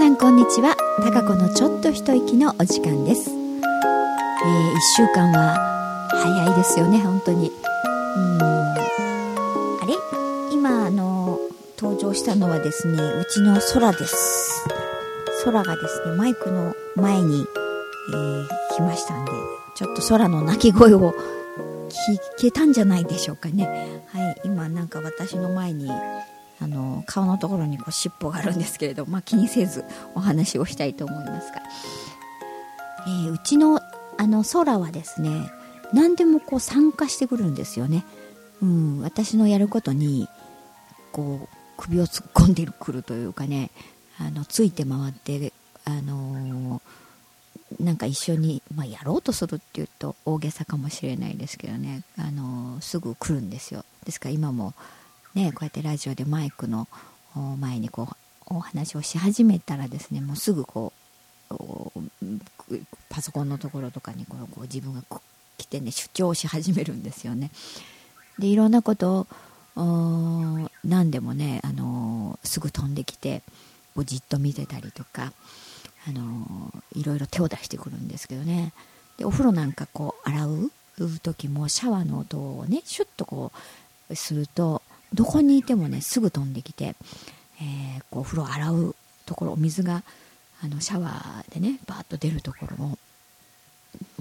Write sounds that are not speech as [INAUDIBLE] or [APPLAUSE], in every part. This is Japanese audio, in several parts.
さんこんにちは。たかこのちょっと一息のお時間です、えー、1週間は早いですよね本当に。うん。あれ？今あの登場したのはですねうちの空です。空がですねマイクの前に、えー、来ましたんでちょっと空の鳴き声を聞けたんじゃないでしょうかね。はい今なんか私の前にあの顔のところにこう尻尾があるんですけれど、[LAUGHS] まあ、気にせずお話をしたいと思いますが、えー、うちのあの空はですね何でもこう参加してくるんですよね、うん、私のやることにこう首を突っ込んでくるというかねあのついて回ってあのー、なんか一緒に、まあ、やろうとするっていうと大げさかもしれないですけどね、あのー、すぐ来るんですよ。ですから今もね、こうやってラジオでマイクの前にこうお話をし始めたらですねもうすぐこうパソコンのところとかにこうこう自分が来てね主張し始めるんですよね。でいろんなことを何でもね、あのすぐ飛んできてこうじっと見てたりとか、あのいろいろ手を出してくるんですけどねでお風呂なんかこう洗う時もシャワーの音をねシュッとこうするとどこにいてもねすぐ飛んできて、えー、こうお風呂洗うところお水があのシャワーでねバーッと出るところを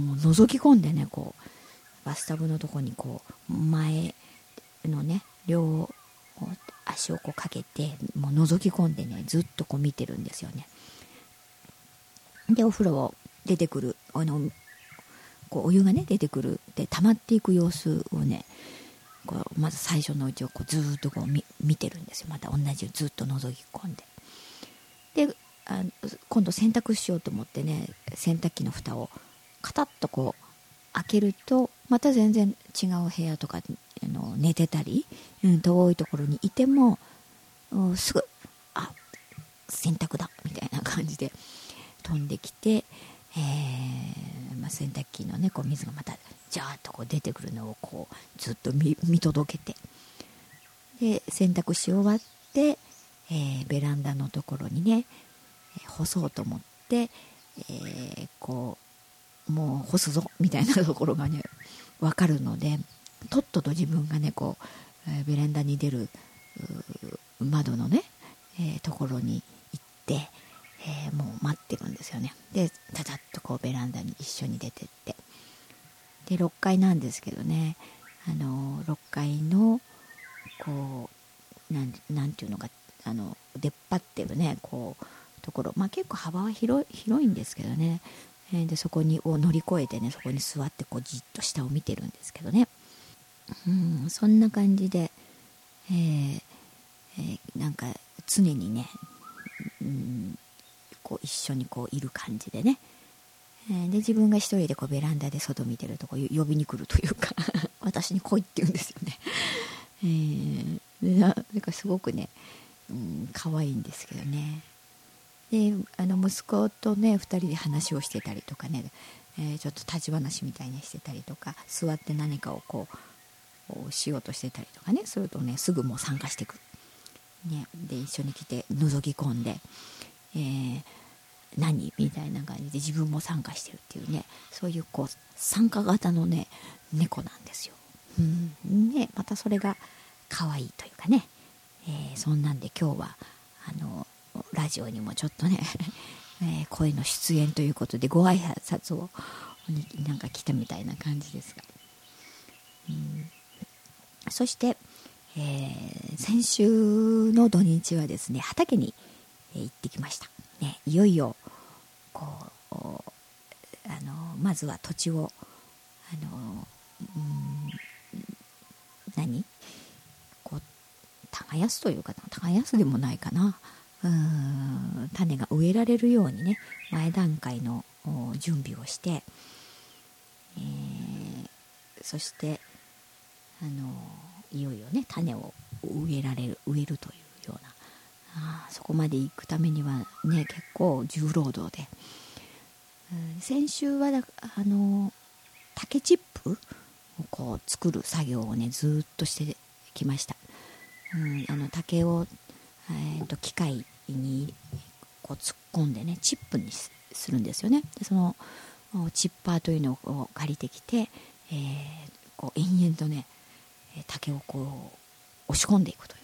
もう覗き込んでねこうバスタブのとこにこう前のね両足をこうかけてもう覗き込んでねずっとこう見てるんですよね。でお風呂を出てくるあのこうお湯がね出てくるで溜まっていく様子をねこうまず最初のうちをこうずっとこう見てるんですよ。また同じずっと覗き込んで。であ今度洗濯しようと思ってね洗濯機の蓋をカタッとこう開けるとまた全然違う部屋とかあの寝てたり、うん、遠いところにいてもすぐあ洗濯だみたいな感じで飛んできて、えーまあ、洗濯機のねこう水がまたジャーッとこう出てくるのをこうずっと見届けて。で洗濯し終わって、えー、ベランダのところにね、え、干そうと思って、えー、こうもう干すぞみたいなところがね分かるのでとっとと自分がねこう、えベランダに出る窓のね、えところに行って、えもう待ってるんですよね。でたたっとこうベランダに一緒に出てって。で6階なんですけどね。あの6階のこうなんなんていうのかあの出っ張ってるねこうところ。まあ結構幅は広広いんですけどね、え、でそこにを乗り越えてねそこに座ってこうじっと下を見てるんですけどね。うんそんな感じで、えーえー、なんか常にね、うん、こう一緒にこういる感じでね、で自分が一人でこうベランダで外見てるとこ呼びに来るというか [LAUGHS] 私に来いって言うんですよね。えー、ななんかすごくね、うん、可愛いんですけどね。であの息子とね2人で話をしてたりとかね、えー、ちょっと立ち話みたいにしてたりとか座って何かをこうしようとしてたりとかねするとねすぐもう参加してくる。ね、で一緒に来て覗き込んで、えー何？みたいな感じで自分も参加してるっていうね。そういうこう参加型のね猫なんですよ。うん。ね、またそれが可愛いというかね、えー、そんなんで今日はあのラジオにもちょっとね、[LAUGHS] えー、声の出演ということでご挨拶をになんか来たみたいな感じですが、うん、そして、えー、先週の土日はですね畑に、行ってきました。ね、いよいよこうあのまずは土地をあの、うん、何？こう耕すというか耕すでもないかな。うん種が植えられるようにね前段階の準備をして、えー、そしてあのいよいよね種を植えられる植えるというようなあそこまで行くためにはね結構重労働で、うん、先週はだあの竹チップをこう作る作業をねずっとしてきました、うん、あの竹を、えーと、機械にこう突っ込んでねチップにするんですよね。でそのチッパーというのを借りてきて、えー、こう延々とね竹をこう押し込んでいくという、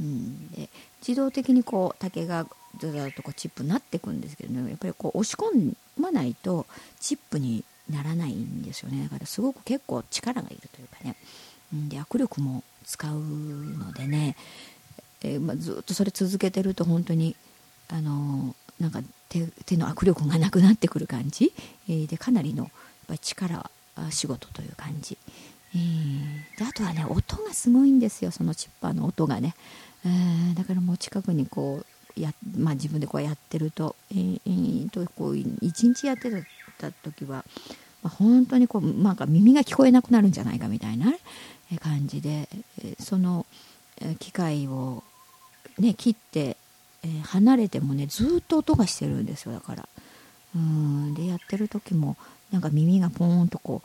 うん、で自動的にこう竹がずっとこうチップになっていくんですけどね。やっぱりこう押し込まないとチップにならないんですよね。だからすごく結構力がいるというかね、うん、で握力も使うのでね、えー、まあ、ずっとそれ続けてると本当にあのー、なんか手手の握力がなくなってくる感じ、えー、でかなりのやっぱり力仕事という感じ、えー、であとはね音がすごいんですよ。そのチッパーの音がね、えー、だからもう近くにこうや、まあ、自分でこうやってると,、えー、とこう一日やってた時は、まあ、本当にこうなんか耳が聞こえなくなるんじゃないかみたいな感じでその機械を、ね、切って、えー、離れてもねずっと音がしてるんですよだから。うん。でやってる時もなんか耳がポーンとこ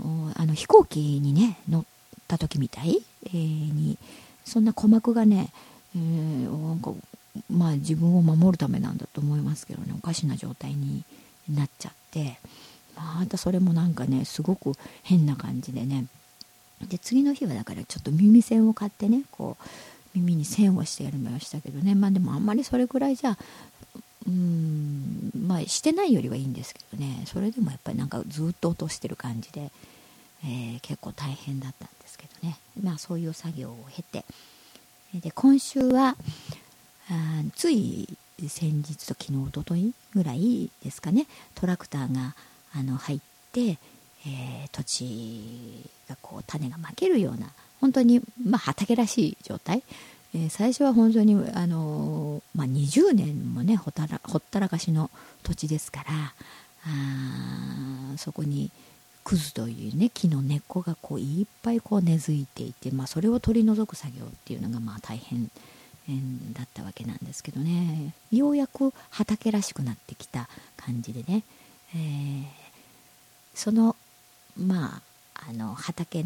うあの飛行機にね乗った時みたい、えー、にそんな鼓膜がね、えー、なんかまあ自分を守るためなんだと思いますけどね。おかしな状態になっちゃって。またそれもなんかねすごく変な感じでね。で次の日はだからちょっと耳栓を買ってねこう耳に線をしてやりましたけどね。まあでもあんまりそれぐらいじゃうんまあしてないよりはいいんですけどね。それでもやっぱりなんかずっと落としてる感じで、えー、結構大変だった。んですけどね。まあそういう作業を経て。で今週はあつい先日と昨日おとといぐらいですかね。トラクターがあの入って、えー、土地がこう種がまけるような本当に、まあ、畑らしい状態、えー、最初は本当に、あのまあ、20年もねほたらほったらかしの土地ですからあそこにクズというね木の根っこがこういっぱいこう根付いていて、まあ、それを取り除く作業っていうのがまあ大変だったわけなんですけどね。ようやく畑らしくなってきた感じでね、えー、そのまああの畑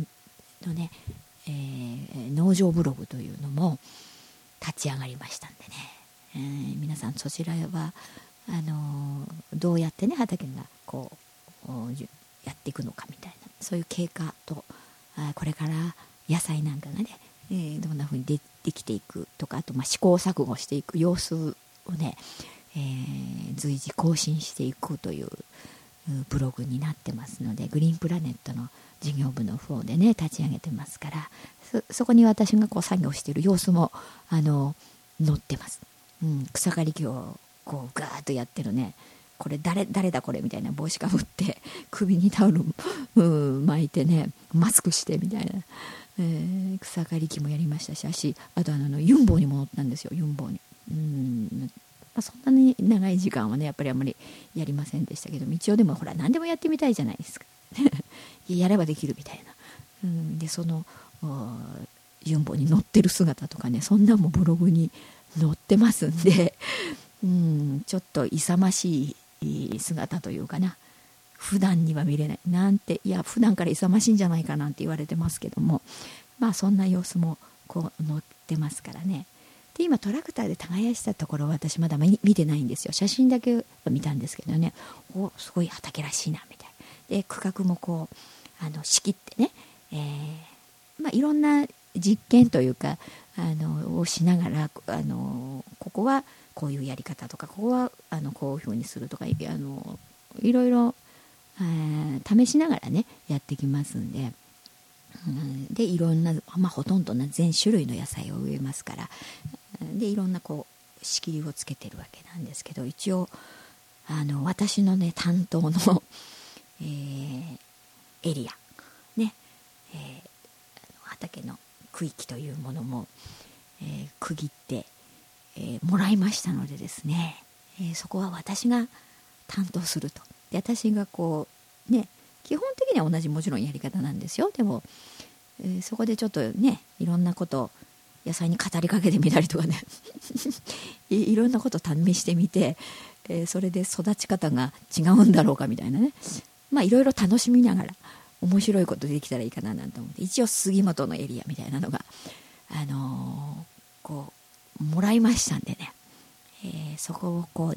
のね、えー、農場ブログというのも立ち上がりましたんでね、えー、皆さんそちらはあのどうやってね畑がこうやっていくのかみたいなそういう経過とあこれから野菜なんかがね、えー、どんな風にでできていくとかあとまあ試行錯誤していく様子をね、えー、随時更新していくというブログになってますのでグリーンプラネットの事業部の方でね立ち上げてますからそこに私がこう作業してる様子もあの載ってます、うん、草刈り機をこうガーッとやってるねこれ誰誰だこれみたいな帽子かぶって [LAUGHS] 首にタオル、[LAUGHS] うん、巻いてねマスクしてみたいな、えー、草刈り機もやりましたし足あとあのユンボにも乗ったんですよユンボに。うんまあ、そんなに長い時間はねやっぱりあんまりやりませんでしたけど一応でもほら何でもやってみたいじゃないですか。[LAUGHS] やればできるみたいな、うん、でそのユンボに乗ってる姿とかねそんなんもブログに載ってますんで、うん、ちょっと勇ましい姿というかな。普段には見れない。なんていや普段から勇ましいんじゃないかなんて言われてますけども。まあそんな様子もこう載ってますからね。で今トラクターで耕したところ私まだ見てないんですよ。写真だけ見たんですけどね。おすごい畑らしいなみたいな。で区画もこうあの仕切ってね、えー、まあ、いろんな実験というかあのをしながらあのここはこういうやり方とかここはあのこういうふうにするとかあのいろいろ、えー、試しながらねやってきますんで。うん、でいろんな、まあ、ほとんどな全種類の野菜を植えますから。でいろんなこう仕切りをつけてるわけなんですけど一応あの私のね担当の、えー、エリア。ね、えー、畑の区域というものも、えー、区切って、えもらいましたのでですね、えそこは私が担当すると。で私がこうね基本的には同じもちろんやり方なんですよ。でも、えそこでちょっとねいろんなこと野菜に語りかけてみたりとかね。[LAUGHS] いろんなこと試してみて、え、それで育ち方が違うんだろうかみたいなね。まあいろいろ楽しみながら面白いことできたらいいかななんて思って一応杉本のエリアみたいなのがあのー、こうもらいましたんでね、えー、そこをこう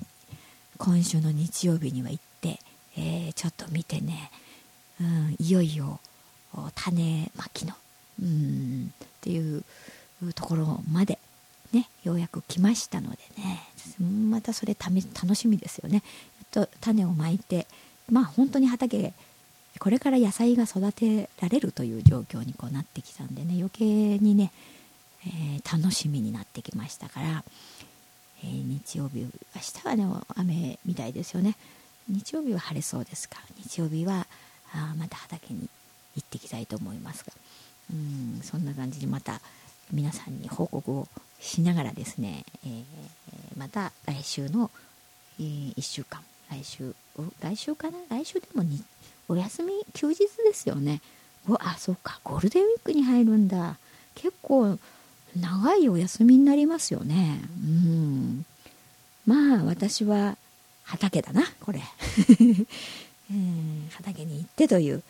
今週の日曜日には行って、えー、ちょっと見てね、うん、いよいよ種まきのうんっていうところまでねようやく来ましたのでね。またそれ楽しみですよね。と種をまいてまあ本当に畑これから野菜が育てられるという状況にこうなってきたんでね余計にね、えー、楽しみになってきましたから、えー、日曜日明日はね雨みたいですよね。日曜日は晴れそうですか。日曜日はあまた畑に行ってきたいと思いますが。うんそんな感じでまた皆さんに報告をしながらですね、えー、また来週の、えー、1週間来週来週かな？来週でもにお休み休日ですよね。あそうか。ゴールデンウィークに入るんだ。結構長いお休みになりますよね。うん。まあ私は畑だなこれ、[LAUGHS] えー、畑に行ってという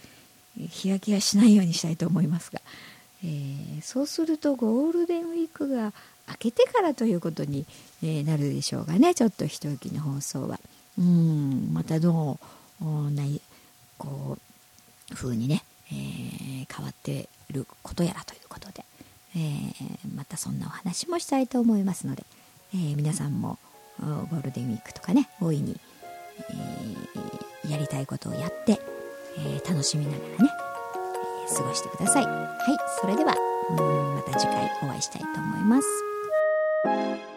日焼けはしないようにしたいと思いますが、えー、そうするとゴールデンウィークが明けてからということに、えなるでしょうがねちょっと一息の放送は。うんまたどうないこう風にね、えー、変わってることやらということで、え、またそんなお話もしたいと思いますので、えー、皆さんもゴールデンウィークとかね大いに、えやりたいことをやって、え楽しみながらね、え過ごしてください。はいそれではまた次回お会いしたいと思います。